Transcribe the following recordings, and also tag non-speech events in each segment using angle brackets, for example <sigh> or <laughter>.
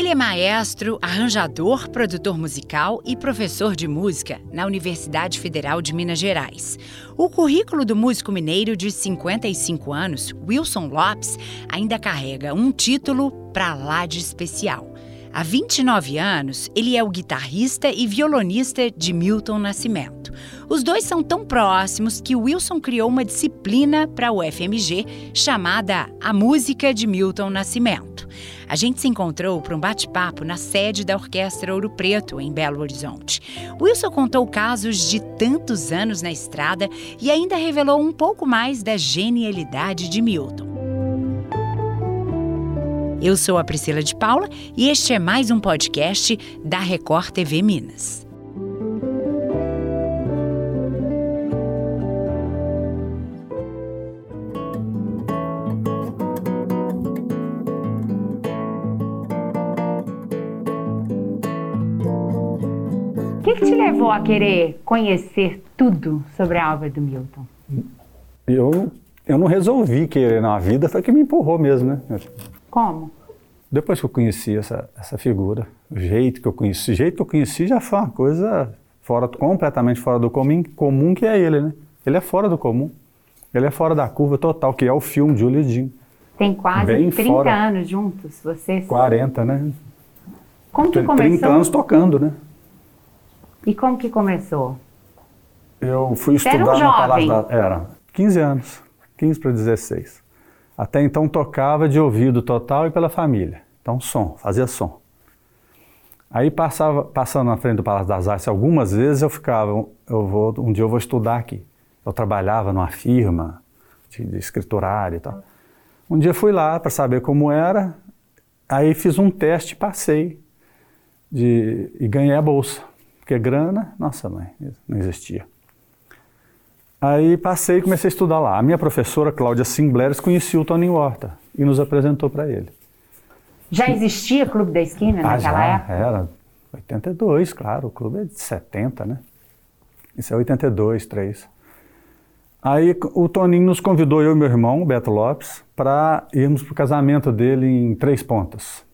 Ele é maestro, arranjador, produtor musical e professor de música na Universidade Federal de Minas Gerais. O currículo do músico mineiro de 55 anos, Wilson Lopes, ainda carrega um título para lá de especial. Há 29 anos, ele é o guitarrista e violonista de Milton Nascimento. Os dois são tão próximos que Wilson criou uma disciplina para o FMG chamada A Música de Milton Nascimento. A gente se encontrou para um bate-papo na sede da Orquestra Ouro Preto, em Belo Horizonte. Wilson contou casos de tantos anos na estrada e ainda revelou um pouco mais da genialidade de Milton. Eu sou a Priscila de Paula e este é mais um podcast da Record TV Minas. O que, que te levou a querer conhecer tudo sobre a obra do Milton? Eu, eu não resolvi querer na vida, foi que me empurrou mesmo, né? Como? Depois que eu conheci essa, essa figura, o jeito que eu conheci, o jeito que eu conheci já foi uma coisa fora, completamente fora do comum, comum que é ele, né? Ele é fora do comum. Ele é fora da curva total, que é o filme de Julio Tem quase Bem 30 fora. anos juntos, vocês? 40, né? Como que 30 começou? anos tocando, né? E como que começou? Eu fui Você era um estudar jovem. Palácio da... Era, 15 anos, 15 para 16. Até então tocava de ouvido total e pela família. Então som, fazia som. Aí passava, passando na frente do Palácio das Artes algumas vezes eu ficava, eu vou, um dia eu vou estudar aqui. Eu trabalhava numa firma de, de escriturário e tal. Um dia fui lá para saber como era, aí fiz um teste, passei de, e ganhei a bolsa. Porque grana, nossa mãe, não existia. Aí passei e comecei a estudar lá. A minha professora, Cláudia Simbleres, conhecia o Toninho Horta e nos apresentou para ele. Já existia Clube da Esquina Ah, naquela já, época? era. 82, claro, o clube é de 70, né? Isso é 82, 3. Aí o Toninho nos convidou, eu e meu irmão, o Beto Lopes, para irmos para o casamento dele em Três Pontas.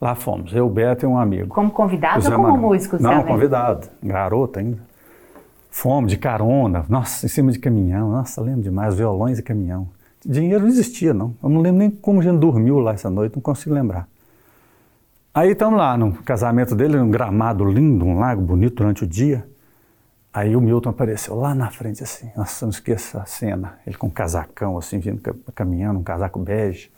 Lá fomos, eu, o Beto e um amigo. Como convidado O Zé ou como Manuel. músico Não, também? convidado, garoto ainda. Fomos de carona, nossa, em cima de caminhão, nossa, lembro demais, violões e caminhão. Dinheiro não existia, não. Eu não lembro nem como a gente dormiu lá essa noite, não consigo lembrar. Aí estamos lá no casamento dele, um gramado lindo, um lago bonito durante o dia. Aí o Milton apareceu lá na frente assim, nossa, não esqueça a cena. Ele com um casacão assim, vindo ca- caminhando, um casaco bege.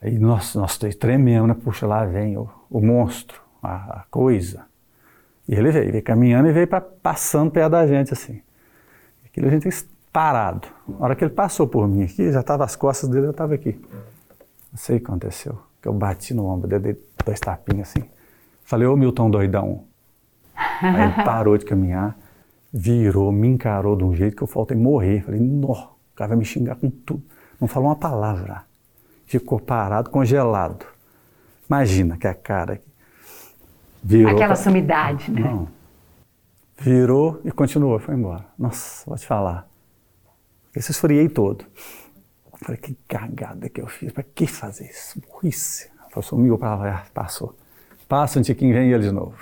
Aí nós, nós três trememos, né? Puxa, lá vem o, o monstro, a, a coisa. E ele veio, veio caminhando e veio pra, passando perto da gente assim. Aquilo a gente parado. Na hora que ele passou por mim aqui, já estava as costas dele, eu estava aqui. Não sei o que aconteceu. Que eu bati no ombro dele, dei dois tapinhos assim. Falei, ô Milton doidão. Aí ele parou de caminhar, virou, me encarou de um jeito que eu faltei morrer. Falei, nó, o cara vai me xingar com tudo. Não falou uma palavra. Ficou parado, congelado. Imagina que a cara aqui. Virou Aquela pra- sumidade, né? não. Virou e continuou, foi embora. Nossa, vou te falar. Esse esfriei todo. Falei, que cagada que eu fiz. Pra que fazer isso? Burrice. Sumiu pra lá, passou. Passa um tiquinho, vem ele de novo.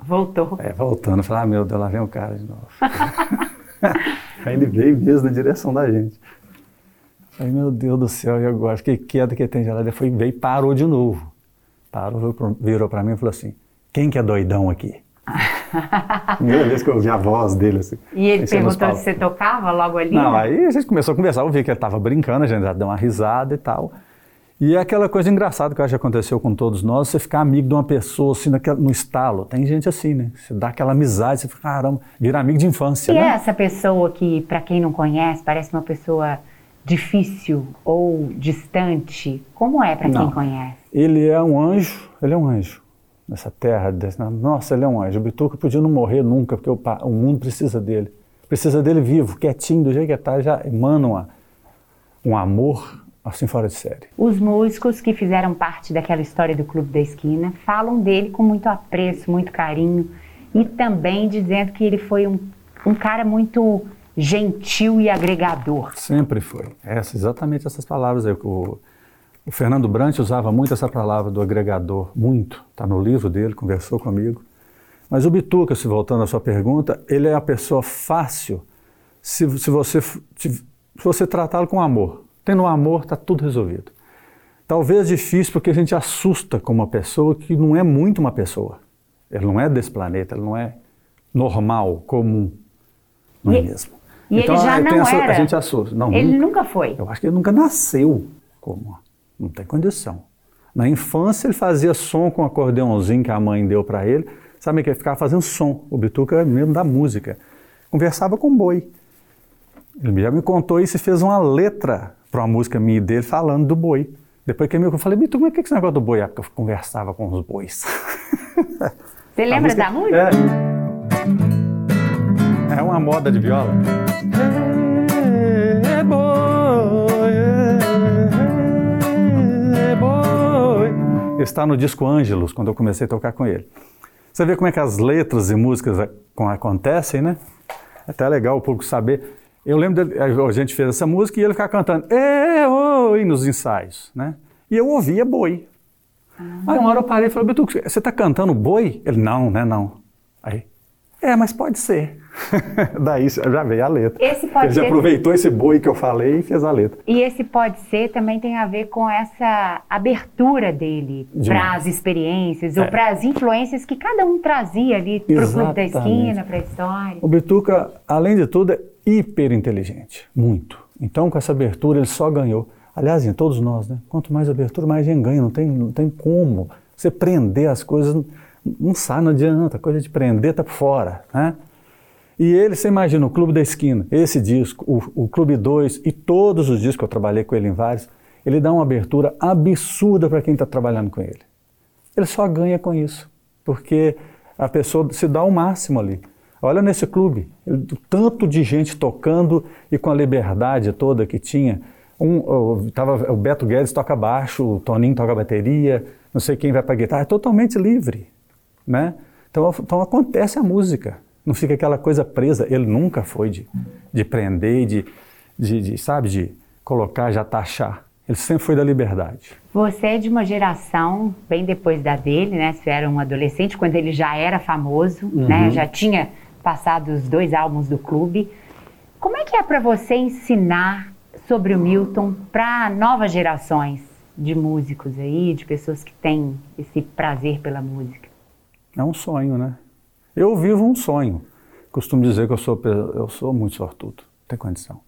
Voltou. É, voltando, falei, ah, meu Deus, lá vem o cara de novo. <laughs> Aí ele veio mesmo na direção da gente. Falei, meu Deus do céu, e agora? Fiquei quieto que tem gelada. Foi, veio e parou de novo. Parou, virou pra mim e falou assim, quem que é doidão aqui? <laughs> Primeira vez que eu ouvi a voz dele assim. E ele perguntou se você tocava logo ali? Não, né? aí a gente começou a conversar, eu vi que ele estava brincando, a gente deu uma risada e tal. E é aquela coisa engraçada que eu acho que aconteceu com todos nós, você ficar amigo de uma pessoa assim, naquela- no estalo. Tem gente assim, né? Você dá aquela amizade, você fica, caramba, vira amigo de infância, E é né? essa pessoa que, para quem não conhece, parece uma pessoa difícil ou distante? Como é para quem conhece? Ele é um anjo, ele é um anjo. Nessa terra, desse- nossa, ele é um anjo. O Bituca podia não morrer nunca, porque o, o mundo precisa dele. Precisa dele vivo, quietinho, do jeito que está, já emana uma- um amor assim fora de série. Os músicos que fizeram parte daquela história do Clube da Esquina falam dele com muito apreço, muito carinho e também dizendo que ele foi um, um cara muito gentil e agregador. Sempre foi. Essa, exatamente essas palavras aí. O, O Fernando Brant usava muito essa palavra do agregador, muito. Está no livro dele, conversou comigo. Mas o Bituca, se voltando à sua pergunta, ele é a pessoa fácil se, se você, se você tratá-lo com amor. Tendo amor, está tudo resolvido. Talvez difícil porque a gente assusta com uma pessoa que não é muito uma pessoa. Ele não é desse planeta, ele não é normal, comum. Não é mesmo? E então, ele já não essa, era. A gente assusta. Não, ele nunca, nunca foi. Eu acho que ele nunca nasceu como. Não tem condição. Na infância ele fazia som com o acordeãozinho que a mãe deu para ele. Sabe que ele ficava fazendo som. O Bituca é mesmo da música. Conversava com boi. Ele já me contou isso e fez uma letra para uma música minha dele falando do boi. Depois que eu falei, Bituca, mas o que é esse negócio do boi? É porque eu conversava com os bois. Você <laughs> lembra música, da música? É, é uma moda de viola. Está no disco Ângelos, quando eu comecei a tocar com ele. Você vê como é que as letras e músicas acontecem, né? É até legal o público saber. Eu lembro, de, a gente fez essa música e ele ficava cantando é, oi, nos ensaios, né? E eu ouvia boi. Ah. Aí uma hora eu parei e falei, Betu, você está cantando boi? Ele, não, né, não. Aí, é, mas pode ser. <laughs> Daí já veio a letra. Esse pode Ele ser. aproveitou esse boi que eu falei e fez a letra. E esse pode ser também tem a ver com essa abertura dele para as experiências é. ou para as influências que cada um trazia ali para o clube da esquina, para a história. O Bituca, além de tudo, é hiper inteligente, muito. Então, com essa abertura, ele só ganhou. Aliás, em todos nós, né? Quanto mais abertura, mais a gente ganha. Não tem, não tem como. Você prender as coisas, não sai, não adianta. A coisa de prender está fora, né? E ele, você imagina, o Clube da Esquina, esse disco, o, o Clube 2 e todos os discos que eu trabalhei com ele em vários, ele dá uma abertura absurda para quem está trabalhando com ele. Ele só ganha com isso, porque a pessoa se dá o máximo ali. Olha nesse clube, ele, tanto de gente tocando e com a liberdade toda que tinha. Um, o, tava, o Beto Guedes toca baixo, o Toninho toca bateria, não sei quem vai para guitarra, é totalmente livre. Né? Então, então acontece a música. Não fica aquela coisa presa. Ele nunca foi de, de prender, de, de, de, sabe, de colocar, já taxar. Ele sempre foi da liberdade. Você é de uma geração bem depois da dele, né? Você era um adolescente quando ele já era famoso, uhum. né? Já tinha passado os dois álbuns do clube. Como é que é para você ensinar sobre o Milton para novas gerações de músicos aí, de pessoas que têm esse prazer pela música? É um sonho, né? Eu vivo um sonho. Costumo dizer que eu sou, eu sou muito sortudo, não tem condição.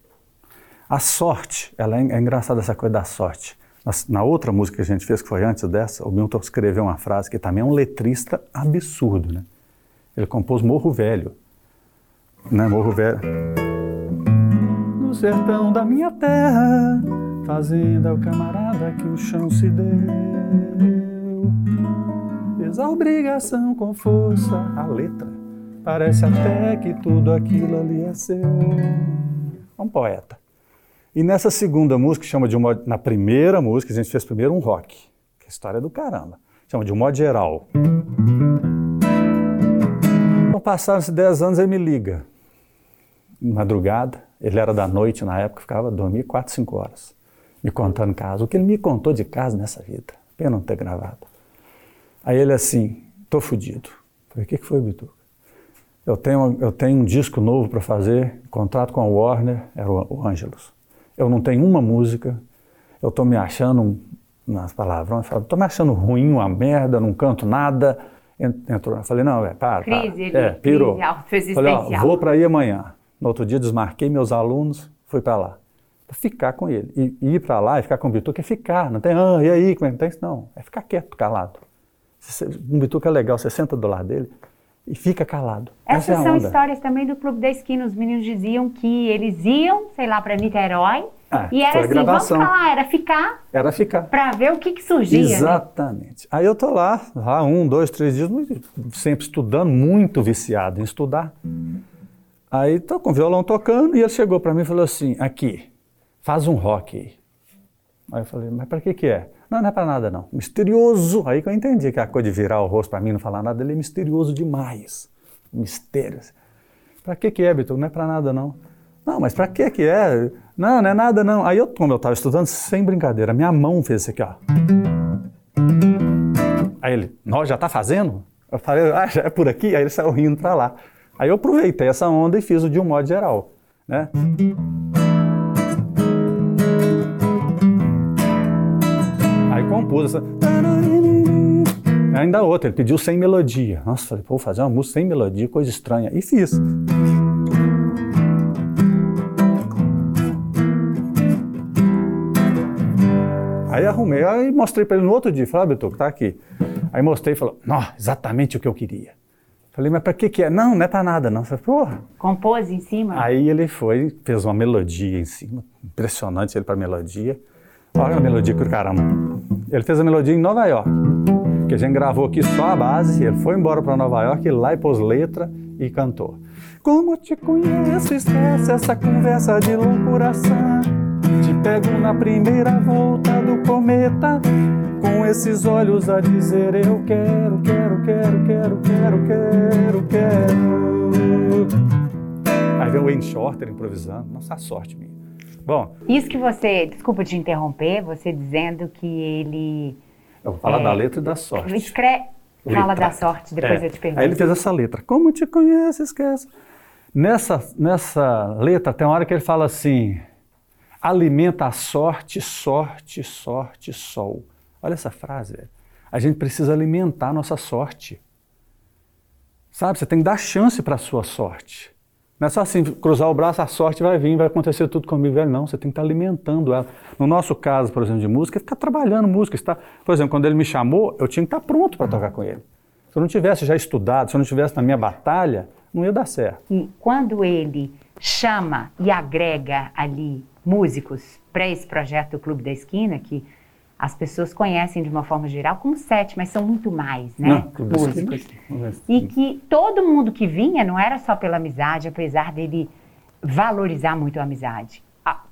A sorte, ela é, é engraçada essa coisa da sorte. Na, na, outra música que a gente fez, que foi antes dessa, o Milton escreveu uma frase que também é um letrista absurdo, né? Ele compôs Morro Velho, né? Morro Velho. No sertão da minha terra, fazenda o camarada que o chão se deu fez a obrigação com força. A letra parece até que tudo aquilo ali é seu. É um poeta. E nessa segunda música, chama de um modo, na primeira música, a gente fez primeiro um rock, que é a história do caramba. Chama de um modo geral. Então, passaram-se 10 anos, ele me liga. Madrugada, ele era da noite na época, ficava dormir 4, 5 horas, me contando caso. O que ele me contou de casa nessa vida, pena não ter gravado. Aí ele assim, tô fudido. Falei, o que, que foi, Bituca? Eu tenho, eu tenho um disco novo para fazer, contrato com a Warner, era o, o Angelus. Eu não tenho uma música, eu tô me achando, nas palavrões, tô me achando ruim, uma merda, não canto nada. Entrou, falei, não, é, para, crise, para. É, pirou. Crise falei, ó, vou para aí amanhã. No outro dia desmarquei meus alunos, fui para lá. Para ficar com ele. E, e ir para lá e ficar com o Bituca é ficar, não tem, ah, e aí, como é que tem? Não, é ficar quieto, calado um bituca é legal, você senta do lado dele e fica calado. Essas Essa é são histórias também do Clube da Esquina. Os meninos diziam que eles iam, sei lá, para Niterói. Ah, e era assim, gravação. vamos falar, era ficar. Era ficar. Para ver o que, que surgia. Né? Exatamente. Né? Aí eu tô lá, lá um, dois, três dias, sempre estudando, muito viciado em estudar. Hum. Aí tô com o violão tocando e ele chegou para mim e falou assim: aqui, faz um rock aí. Aí eu falei, mas para que que é? Não, não é para nada não. Misterioso. Aí que eu entendi que a coisa de virar o rosto para mim não falar nada, ele é misterioso demais. Mistério. Para que que é, Beto? Não é para nada não. Não, mas para que que é? Não, não é nada não. Aí eu, como eu estava estudando, sem brincadeira, minha mão fez isso aqui, ó. Aí ele, nós já está fazendo? Eu falei, ah, já é por aqui? Aí ele saiu rindo para lá. Aí eu aproveitei essa onda e fiz o de um modo geral, né? Aí compus essa... Ainda outra, ele pediu sem melodia. Nossa, falei, pô, vou fazer uma música sem melodia, coisa estranha. E fiz. Aí arrumei, aí mostrei para ele no outro dia. Falei, ah, Beto, tá aqui. Aí mostrei e falou, não, exatamente o que eu queria. Falei, mas para que que é? Não, não é para nada não. Falei, porra. Compôs em cima? Aí ele foi, fez uma melodia em cima. Impressionante ele para melodia. Olha a melodia que o caramba. Ele fez a melodia em Nova York. Que a gente gravou aqui só a base, ele foi embora para Nova York, lá e pôs letra e cantou. Como te conheço, esquece essa conversa de loucuração. Te pego na primeira volta do cometa, com esses olhos a dizer eu quero, quero, quero, quero, quero, quero, quero. Aí vem o Wayne Shorter improvisando, nossa sorte minha. Bom. Isso que você, desculpa te interromper, você dizendo que ele. Eu vou falar é, da letra e da sorte. Escreve, fala da sorte, depois é. eu te pergunto. Aí ele fez essa letra. Como te conhece, esquece. Nessa, nessa letra tem uma hora que ele fala assim: alimenta a sorte, sorte, sorte, sol. Olha essa frase. A gente precisa alimentar a nossa sorte. Sabe, você tem que dar chance para a sua sorte. Não é só assim, cruzar o braço, a sorte vai vir, vai acontecer tudo comigo. Velho. Não, você tem que estar alimentando ela. No nosso caso, por exemplo, de música, ficar trabalhando música. Está, por exemplo, quando ele me chamou, eu tinha que estar pronto para tocar com ele. Se eu não tivesse já estudado, se eu não tivesse na minha batalha, não ia dar certo. E quando ele chama e agrega ali músicos para esse projeto Clube da Esquina, que as pessoas conhecem de uma forma geral como sete, mas são muito mais, né? Não, músicos. E que todo mundo que vinha não era só pela amizade, apesar dele valorizar muito a amizade.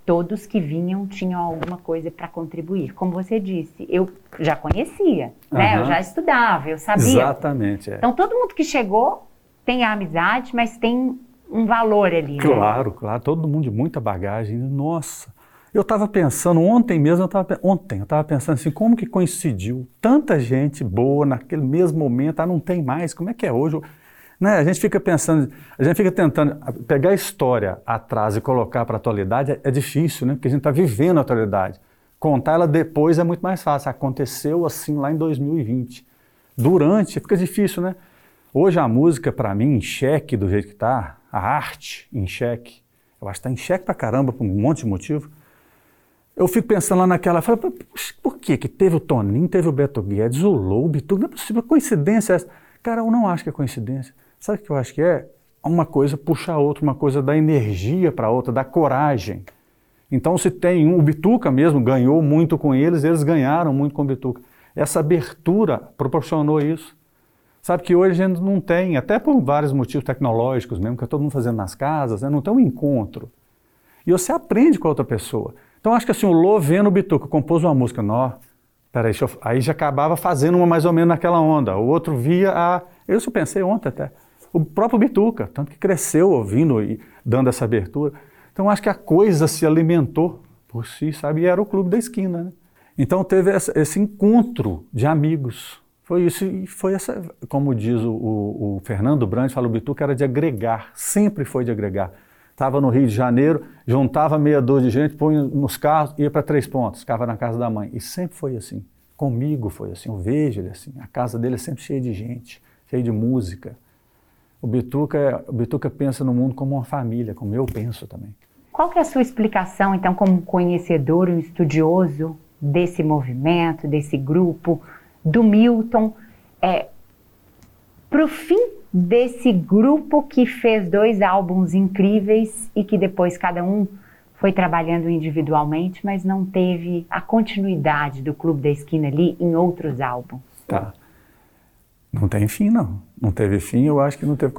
todos que vinham tinham alguma coisa para contribuir. Como você disse, eu já conhecia, uhum. né? Eu já estudava, eu sabia. Exatamente. É. Então todo mundo que chegou tem a amizade, mas tem um valor ali. Claro, né? claro. Todo mundo de muita bagagem. Nossa. Eu estava pensando, ontem mesmo, eu tava, ontem, eu estava pensando assim, como que coincidiu tanta gente boa naquele mesmo momento, ah, não tem mais, como é que é hoje? Né? A gente fica pensando, a gente fica tentando pegar a história atrás e colocar para a atualidade, é, é, difícil, né? porque a gente está vivendo a atualidade. Contar ela depois é muito mais fácil, aconteceu assim lá em 2020. Durante, fica difícil, né? Hoje a música, para mim, em xeque do jeito que está, a arte em xeque, eu acho que está em xeque para caramba por um monte de motivo eu fico pensando lá naquela, falo, por que que teve o Toninho, teve o Beto Guedes, o Loube, tudo, não é possível, coincidência essa. Cara, eu não acho que é coincidência. Sabe o que eu acho que é? Uma coisa puxa a outra, uma coisa dá energia para outra, dá coragem. Então, se tem um, o Bituca mesmo ganhou muito com eles, eles ganharam muito com o Bituca. Essa abertura proporcionou isso. Sabe que hoje a gente não tem, até por vários motivos tecnológicos mesmo, que é todo mundo fazendo nas casas, né? não tem um encontro. E você aprende com a outra pessoa. Então acho que assim, o Lô vendo o Bituca, compôs uma música, nó, peraí, eu... aí já acabava fazendo uma mais ou menos naquela onda. O outro via a. Eu só pensei ontem até. O próprio Bituca, tanto que cresceu ouvindo e dando essa abertura. Então acho que a coisa se alimentou por si, sabe? E era o clube da esquina, né? Então teve essa, esse encontro de amigos. Foi isso e foi essa, como diz o, o, o Fernando Brandt, fala o Bituca, era de agregar, sempre foi de agregar. Estava no Rio de Janeiro, juntava meia dúzia de gente, punha nos carros, ia para Três Pontos, ficava na casa da mãe. E sempre foi assim. Comigo foi assim. Eu vejo ele assim. A casa dele é sempre cheia de gente, cheia de música. O Bituca, o Bituca pensa no mundo como uma família, como eu penso também. Qual que é a sua explicação, então, como conhecedor, um estudioso desse movimento, desse grupo, do Milton, é, para o fim desse grupo que fez dois álbuns incríveis e que depois cada um foi trabalhando individualmente, mas não teve a continuidade do Clube da Esquina ali em outros álbuns. Tá. Não tem fim, não. Não teve fim, eu acho que não teve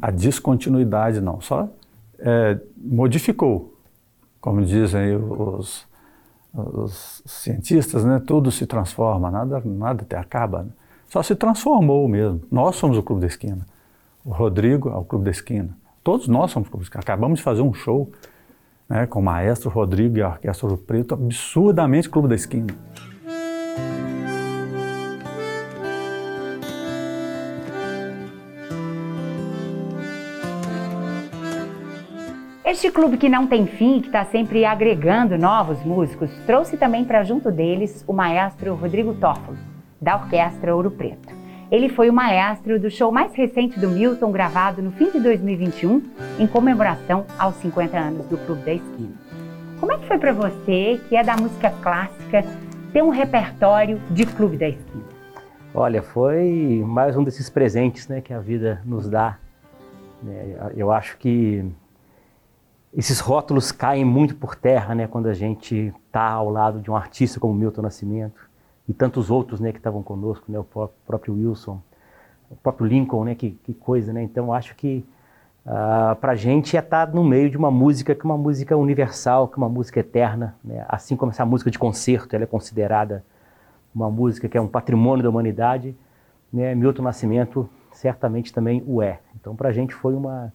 a descontinuidade, não. Só é, modificou. Como dizem os, os, cientistas, né? tudo se transforma, nada, nada até acaba. Né? Só se transformou mesmo. Nós somos o Clube da Esquina o Rodrigo ao Clube da Esquina. Todos nós somos Clube da Esquina. Acabamos de fazer um show né, com o maestro Rodrigo e a Orquestra Ouro Preto, absurdamente Clube da Esquina. Este clube que não tem fim, que está sempre agregando novos músicos, trouxe também para junto deles o maestro Rodrigo Toffolo, da Orquestra Ouro Preto. Ele foi o maestro do show mais recente do Milton, gravado no fim de 2021, em comemoração aos 50 anos do Clube da Esquina. Como é que foi para você, que é da música clássica, ter um repertório de Clube da Esquina? Olha, foi mais um desses presentes né, que a vida nos dá. Né? Eu acho que esses rótulos caem muito por terra, né, quando a gente está ao lado de um artista como Milton Nascimento e tantos outros, né, que estavam conosco, né, o próprio Wilson, o próprio Lincoln, né, que, que coisa, né. Então acho que uh, ah, para a gente é estar tá no meio de uma música que é uma música universal, que é uma música eterna, né, assim como essa música de concerto, ela é considerada uma música que é um patrimônio da humanidade, né, Milton Nascimento certamente também o é. Então para a gente foi uma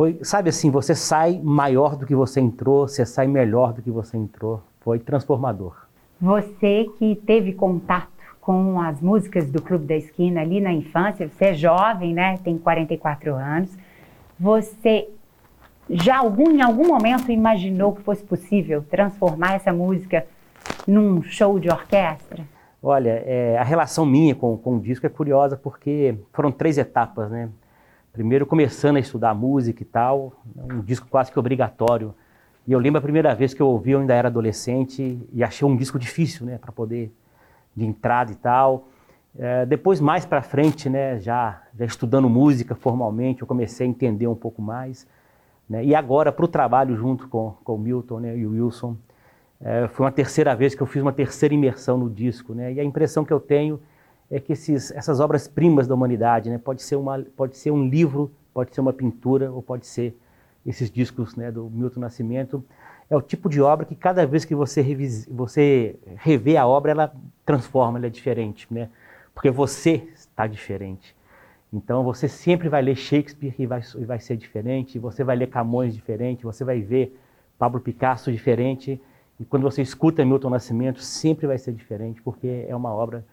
foi, sabe assim, você sai maior do que você entrou, você sai melhor do que você entrou. Foi transformador. Você que teve contato com as músicas do Clube da Esquina ali na infância, você é jovem, né? Tem 44 anos. Você já algum, em algum momento imaginou que fosse possível transformar essa música num show de orquestra? Olha, é, a relação minha com, com o disco é curiosa porque foram três etapas, né? Primeiro começando a estudar música e tal, um disco quase que obrigatório. E eu lembro a primeira vez que eu ouvi, eu ainda era adolescente e achei um disco difícil, né, para poder de entrada e tal. É, depois mais para frente, né, já, já estudando música formalmente, eu comecei a entender um pouco mais. Né, e agora para o trabalho junto com, com o Milton né, e o Wilson, é, foi uma terceira vez que eu fiz uma terceira imersão no disco, né, e a impressão que eu tenho é que esses, essas obras-primas da humanidade, né, pode ser uma, pode ser um livro, pode ser uma pintura, ou pode ser esses discos, né, do Milton Nascimento, é o tipo de obra que cada vez que você, revis, você revê a obra, ela transforma, ela é diferente, né? Porque você está diferente. Então você sempre vai ler Shakespeare e vai, e vai ser diferente, você vai ler Camões diferente, você vai ver Pablo Picasso diferente, e quando você escuta Milton Nascimento, sempre vai ser diferente, porque é uma obra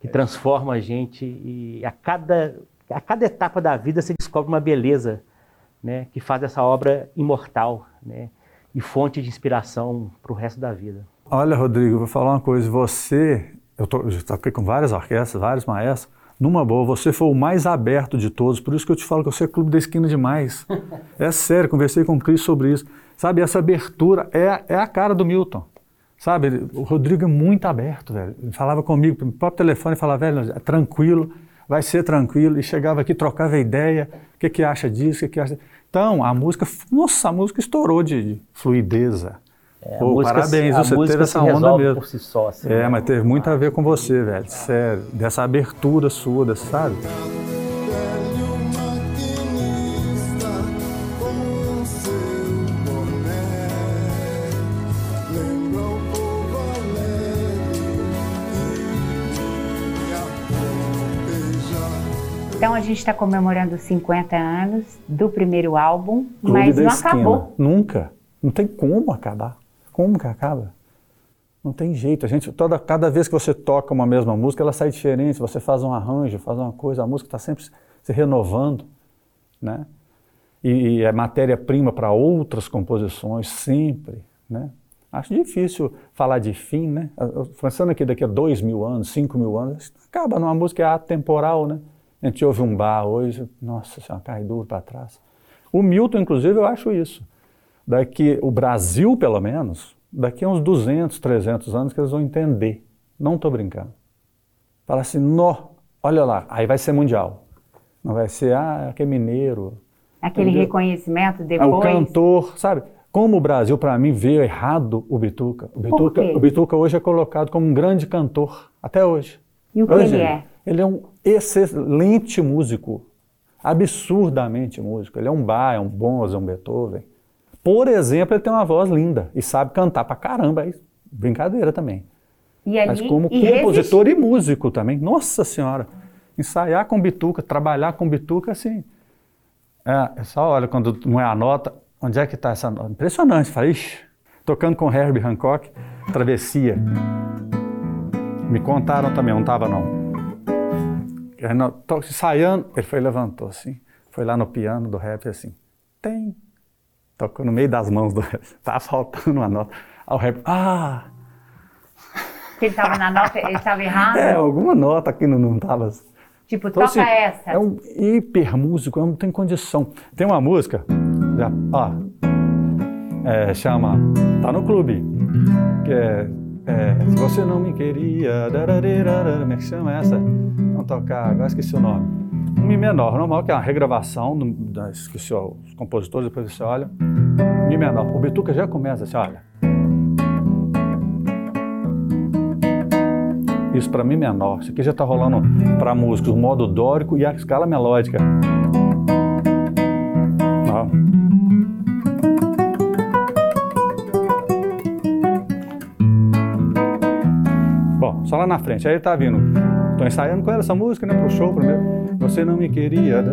que transforma a gente e a cada, a cada etapa da vida você descobre uma beleza né, que faz essa obra imortal né, e fonte de inspiração para o resto da vida. Olha, Rodrigo, vou falar uma coisa. Você, eu toquei com várias orquestras, vários maestros. Numa boa, você foi o mais aberto de todos, por isso que eu te falo que você é clube da esquina demais. <laughs> é sério, conversei com o Cris sobre isso. Sabe, essa abertura é, é a cara do Milton. Sabe, o Rodrigo é muito aberto, velho. Ele falava comigo pelo próprio telefone, falava, velho, é tranquilo, vai ser tranquilo. E chegava aqui, trocava ideia, o que, que acha disso, o que, que acha... Então, a música, nossa, a música estourou de, de fluideza. É, Pô, música, parabéns, você teve essa onda mesmo. Si só, assim, é, né? mas teve muito a ver com você, velho, sério. Dessa abertura sua, sabe? A gente está comemorando 50 anos do primeiro álbum, Clube mas não esquina. acabou. Nunca. Não tem como acabar. Como que acaba? Não tem jeito. A gente, toda, cada vez que você toca uma mesma música, ela sai diferente. Você faz um arranjo, faz uma coisa, a música está sempre se renovando, né? E, e é matéria-prima para outras composições, sempre, né? Acho difícil falar de fim, né? Pensando aqui daqui a dois mil anos, cinco mil anos, acaba numa música é atemporal, né? A gente ouve um bar hoje, nossa senhora, cai duro para trás. O Milton, inclusive, eu acho isso. Daqui, o Brasil, pelo menos, daqui a uns 200, 300 anos que eles vão entender. Não estou brincando. Fala assim, nó, olha lá, aí vai ser mundial. Não vai ser, ah, aquele mineiro. Aquele entendeu? reconhecimento depois. É o cantor, sabe? Como o Brasil, para mim, veio errado o Bituca. O Bituca, o Bituca hoje é colocado como um grande cantor, até hoje. E o que hoje, ele é? Ele é um excelente músico, absurdamente músico. Ele é um Bach, é um Bonzo, é um Beethoven. Por exemplo, ele tem uma voz linda e sabe cantar pra caramba. É brincadeira também. Ali, Mas como e compositor e músico também. Nossa Senhora! Ensaiar com bituca, trabalhar com bituca, assim... É, é só olha, quando não é a nota, onde é que está essa nota? Impressionante, falei, ixi, tocando com Herbie Hancock, Travessia. Me contaram também, não estava não. Ensaiando, ele foi levantou assim, foi lá no piano do rap assim, tem. Tocou no meio das mãos do rap, <laughs> tá faltando uma nota. Aí o rap, ah! Ele estava na nota, ele estava errado? É, alguma nota que não estava. Tipo, então, toca assim, essa. É um hiper músico, não tem condição. Tem uma música, já, ó, é, chama Tá no Clube, que é, é, Se Você Não Me Queria, como é que chama essa? Vamos tocar, agora esqueci o nome. Um Mi menor, normal, que é uma regravação, do, esqueci os compositores, depois você olha. Mi menor. O Bituca já começa assim, olha. Isso para Mi menor. Isso aqui já está rolando para músicos, o modo dórico e a escala melódica. Só lá na frente. Aí ele tá vindo. Tô ensaiando com ela essa música, né, pro show primeiro. Você não me queria.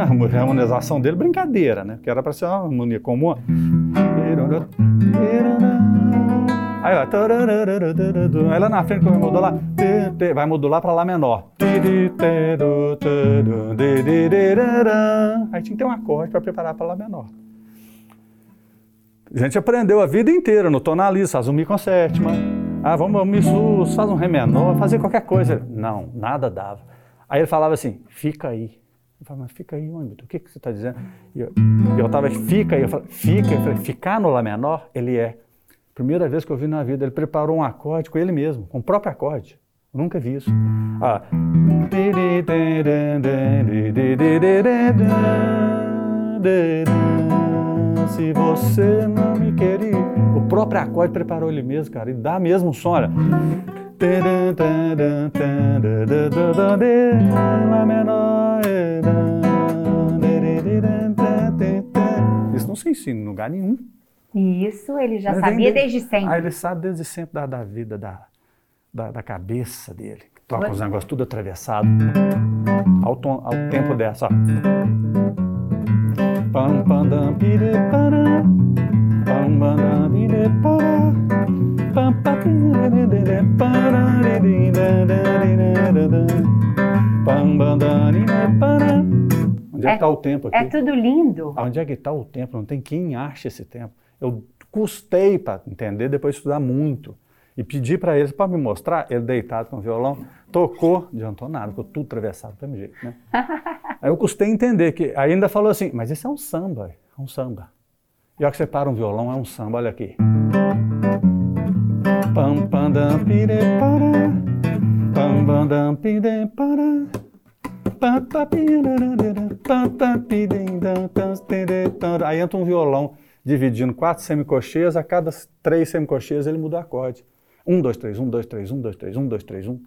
A harmonização dele, brincadeira, né? Que era para ser uma harmonia comum. Aí vai. Aí lá na frente, quando vai modular, vai modular para Lá menor. Aí tinha que ter um acorde para preparar para Lá menor. A gente aprendeu a vida inteira no tonalista, faz um mi com sétima. Ah, vamos mi sus, faz um ré menor, fazer qualquer coisa. Não, nada dava. Aí ele falava assim, fica aí. Eu falava, mas fica aí onde? O que, que você está dizendo? E eu, eu tava, fica aí. Eu falei, fica. Eu falei, ficar no Lá menor, ele é. Primeira vez que eu vi na vida, ele preparou um acorde com ele mesmo, com o próprio acorde. Eu nunca vi isso. Ah. Se você não me queria. O próprio acorde preparou ele mesmo, cara, e dá mesmo o som, olha. Isso não se ensina em lugar nenhum. Isso ele já sabia desde sempre. Ah, ele sabe desde sempre da, da vida, da, da, da cabeça dele. Toca os negócios tudo atravessado. Ao, tom, ao tempo dessa, ó. Pam pire para Pam pire para Pam para Pam para Onde é que está o tempo aqui? É tudo lindo. Onde é que está o tempo? Não tem quem ache esse tempo. Eu custei para entender, depois de estudar muito. E pedi para eles para me mostrar, ele deitado com o violão, tocou, adiantou nada, ficou tudo atravessado do mesmo jeito, né? Aí eu custei entender que, ainda falou assim, mas isso é um samba, é um samba. E a que você para um violão, é um samba, olha aqui. Pam pire para, pam pire para. Aí entra um violão dividindo quatro semicocheias, a cada três semicocheias ele muda o acorde. 1, 2, 3, 1, 2, 3, 1, 2, 3, 1, 2, 3, 1.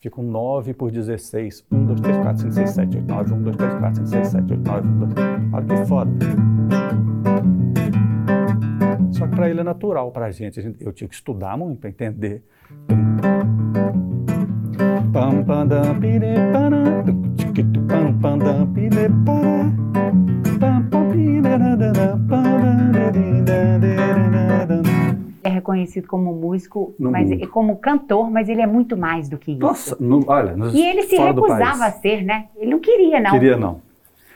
Fica um 9 por 16. 1, 2, 3, 4, 5, 6, 7, 8, 9. 1, 2, 3, 4, 5, 6, 7, 8, 9. 1, 2, 3. Olha que foda. Só que para ele é natural, para a gente. Eu tinha que estudar muito para entender. Pam, pam, dam, pire, para. Pam, pam, dam, pire, para. Pam, pam, pire, é reconhecido como músico, no mas mundo. como cantor, mas ele é muito mais do que isso. Nossa, no, olha, e ele se recusava a ser, né? Ele não queria, não. Queria não.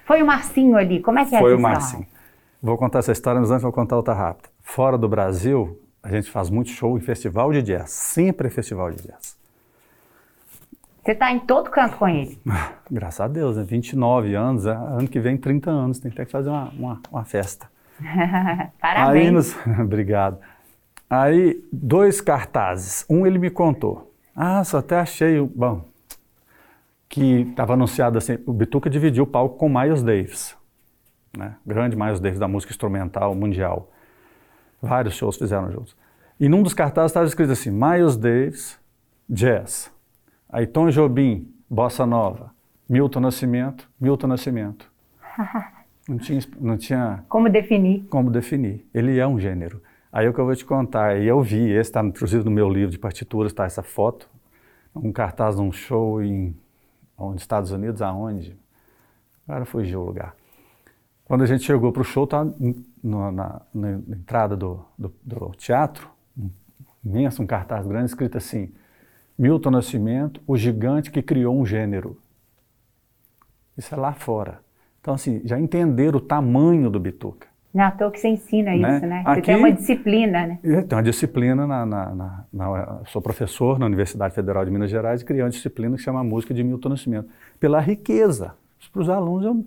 Foi o Marcinho ali. Como é que é Foi o Marcinho. Vou contar essa história, mas antes vou contar outra rápida. Fora do Brasil, a gente faz muito show em festival de jazz. Sempre é festival de jazz. Você está em todo canto com ele? <laughs> Graças a Deus, né? 29 anos, é, ano que vem 30 anos, tem que fazer uma, uma, uma festa. <laughs> Parabéns. Aí nos... <laughs> Obrigado. Aí, dois cartazes. Um ele me contou. Ah, só até achei, bom, que estava anunciado assim, o Bituca dividiu o palco com Miles Davis, né? grande Miles Davis da música instrumental mundial. Vários shows fizeram juntos. E num dos cartazes estava escrito assim, Miles Davis, jazz. Aí Tom Jobim, bossa nova. Milton Nascimento, Milton Nascimento. <laughs> Não tinha, não tinha... Como definir. Como definir. Ele é um gênero. Aí o que eu vou te contar. E eu vi, esse está inclusive no meu livro de partituras, está essa foto, um cartaz de um show em onde, Estados Unidos, aonde? Agora fugiu o lugar. Quando a gente chegou para o show, tá na, na, na, entrada do, do, do teatro, imenso, um cartaz grande escrito assim, Milton Nascimento, o gigante que criou um gênero. Isso é lá fora. Então, assim, já entenderam o tamanho do Bituca. Não é à toa que você ensina né? isso, né? Você Aqui, tem uma disciplina, né? Tem uma disciplina, na, na, na, na, sou professor na Universidade Federal de Minas Gerais e criei uma disciplina que chama Música de Milton Nascimento. Pela riqueza. Para os alunos, eu,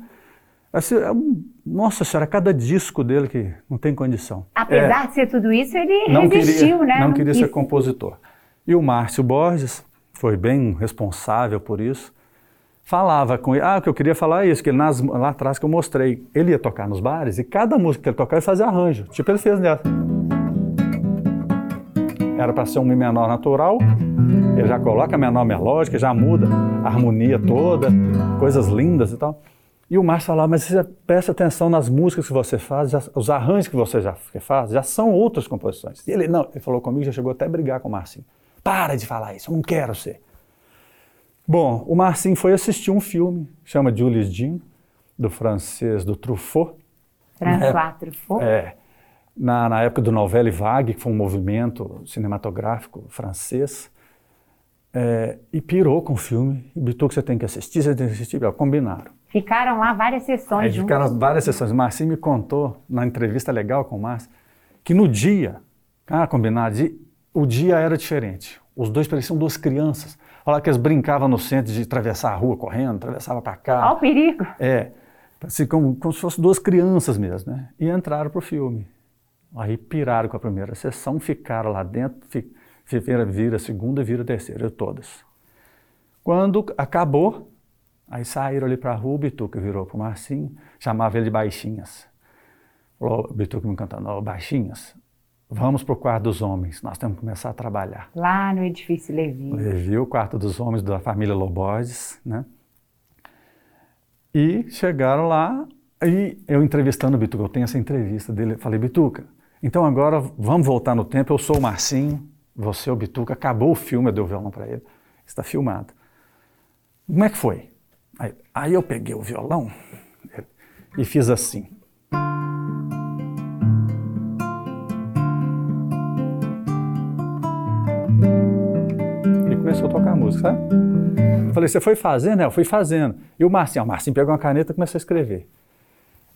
assim, é um, nossa senhora, cada disco dele que não tem condição. Apesar é, de ser tudo isso, ele resistiu, queria, né? Não, não queria ser compositor. E o Márcio Borges foi bem responsável por isso falava com ele, ah, o que eu queria falar é isso, que ele nas, lá atrás que eu mostrei, ele ia tocar nos bares e cada música que ele tocava ele fazia arranjo, tipo ele fez nessa. Era para ser um Mi menor natural, ele já coloca a menor melódica, já muda a harmonia toda, coisas lindas e tal. E o Márcio falava, mas você presta atenção nas músicas que você faz, já, os arranjos que você já faz, já são outras composições. E ele, não, ele falou comigo, já chegou até a brigar com o Marcinho. Para de falar isso, eu não quero ser. Bom, o Marcinho foi assistir um filme, chama Jules Jean, do francês, do Truffaut. François Truffaut? É. Na, na época do Novelle Vague, que foi um movimento cinematográfico francês, é, e pirou com o filme. E Bitu, que você tem que assistir, você tem que assistir. Combinaram. Ficaram lá várias sessões Aí juntos. Ficaram várias sessões. O Marcinho me contou, na entrevista legal com o Márcio, que no dia, ah, combinado, o dia era diferente. Os dois pareciam duas crianças. Olha que eles brincavam no centro de atravessar a rua correndo, atravessava para cá. Olha o perigo. É, assim, como, como se fossem duas crianças mesmo, né? E entraram para o filme. Aí piraram com a primeira sessão, ficaram lá dentro, vira, vira a segunda, vira a terceira, todas. Quando acabou, aí saíram ali para a rua, o Bituca virou para o Marcinho, chamava ele de Baixinhas. Falou, o Bituca me cantando, Baixinhas, Vamos para o quarto dos homens, nós temos que começar a trabalhar. Lá no edifício Levi. Levi, o quarto dos homens da família Loborges, né? E chegaram lá, e eu entrevistando o Bituca, eu tenho essa entrevista dele, falei, Bituca, então agora vamos voltar no tempo, eu sou o Marcinho, você é o Bituca, acabou o filme, eu dei o violão para ele, está filmado. Como é que foi? Aí, aí eu peguei o violão e fiz assim. Começou a tocar a música, sabe? Falei, você foi fazendo? É, eu fui fazendo. E o Marcinho, o Marcinho pegou uma caneta e começou a escrever.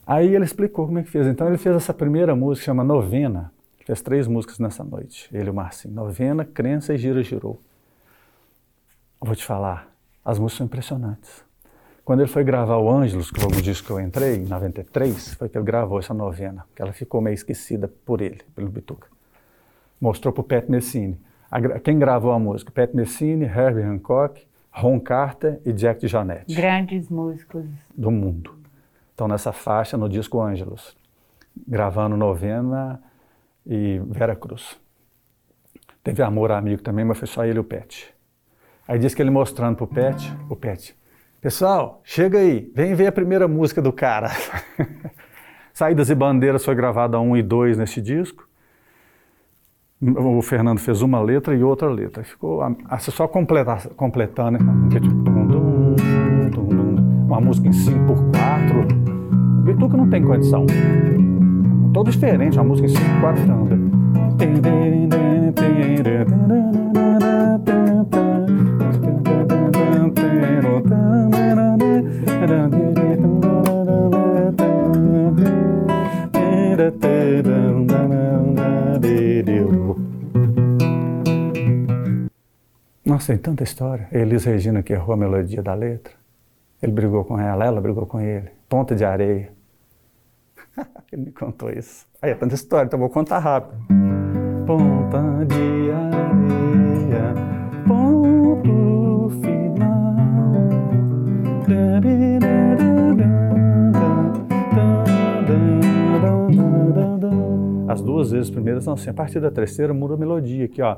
Aí ele explicou como é que fez. Então ele fez essa primeira música, chama Novena. Fez três músicas nessa noite, ele e o Marcinho. Novena, Crença e Gira Girou. Vou te falar, as músicas são impressionantes. Quando ele foi gravar o Ângelos, que foi o disco que eu entrei, em 93, foi que ele gravou essa novena, que ela ficou meio esquecida por ele, pelo Bituca. Mostrou para o Pet Messini. A, quem gravou a música? Pat Messini, Herbie Hancock, Ron Carter e Jack DeJohnette. Grandes músicos. Do mundo. Estão nessa faixa no disco Ângelos, gravando Novena e Vera Cruz. Teve Amor Amigo também, mas foi só ele e o Pet. Aí disse que ele mostrando pro Pet, o Pet, pessoal, chega aí, vem ver a primeira música do cara. <laughs> Saídas e Bandeiras foi gravada 1 e 2 nesse disco o Fernando fez uma letra e outra letra. Ficou assim, só completar, completando, né? uma música em 5 por 4 O Bituca não tem condição. Todo diferente, uma música em 5 por 4 tanda. Nossa, tem tanta história. Elis Regina que errou a melodia da letra. Ele brigou com ela, ela brigou com ele. Ponta de areia. <laughs> ele me contou isso. Aí é tanta história, então vou contar rápido. Ponta de areia, ponto final. As duas vezes primeiras são assim. A partir da terceira muda a melodia aqui, ó.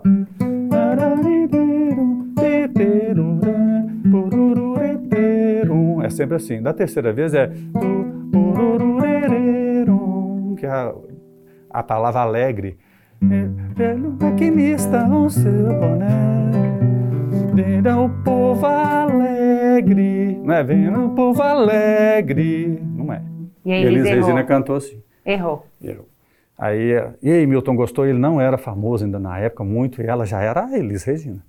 É sempre assim. Da terceira vez é que é a, a palavra alegre. Velho maquinista, o seu boné. Vira o povo alegre não é? Vem no povo alegre, não é. E aí Elis Regina cantou assim. Errou. Errou. Aí, e aí Milton gostou, ele não era famoso ainda na época muito, e ela já era a Elis Regina.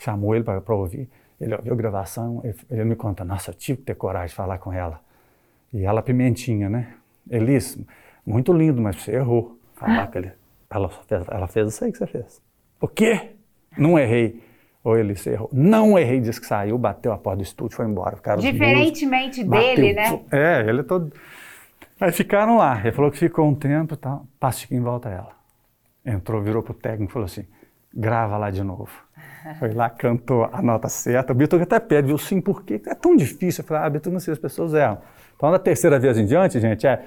Chamou ele para ouvir, ele ouviu a gravação, ele, ele me conta, nossa, eu tive que ter coragem de falar com ela. E ela pimentinha, né? Elis, muito lindo, mas você errou. Falar que ele, <laughs> ela, fez, ela fez isso aí que você fez. O quê? Não errei. Ou ele se errou. Não errei, disse que saiu, bateu a porta do estúdio, foi embora. Ficaram Diferentemente dele, né? É, ele é todo. Aí ficaram lá. Ele falou que ficou um tempo e tá, tal. Passa em volta ela. Entrou, virou pro técnico e falou assim: grava lá de novo. Foi lá, cantou a nota certa. O Beethoven até pede, viu? Sim, por quê? É tão difícil. Eu falei, ah, Beethoven, não sei, as pessoas erram. Então, da terceira vez em diante, gente, é.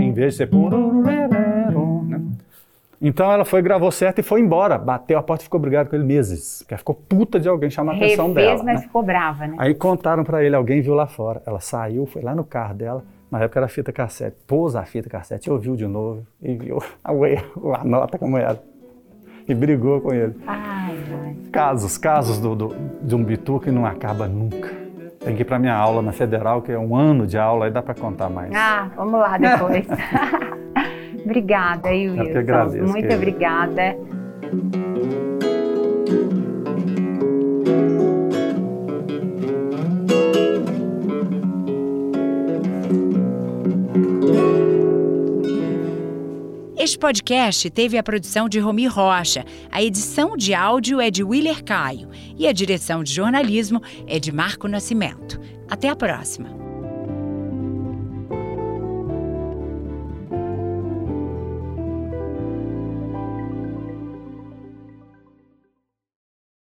Em vez de ser. Né? Então ela foi, gravou certo e foi embora. Bateu a porta e ficou brigada com ele meses. Porque ela ficou puta de alguém chamar a atenção Refez, dela. mas né? ficou brava, né? Aí contaram para ele, alguém viu lá fora. Ela saiu, foi lá no carro dela. Na época era fita cassete. Pôs a fita cassete, ouviu de novo e viu <laughs> a, a nota como era. E brigou com ele. Ai, ai. Casos, casos do, do, de um bitu que não acaba nunca. Tem que ir para minha aula na Federal, que é um ano de aula, aí dá para contar mais. Ah, vamos lá depois. <laughs> obrigada, Wilson. Eu que agradeço. Muito obrigada. Este podcast teve a produção de Romi Rocha, a edição de áudio é de Willer Caio e a direção de jornalismo é de Marco Nascimento. Até a próxima!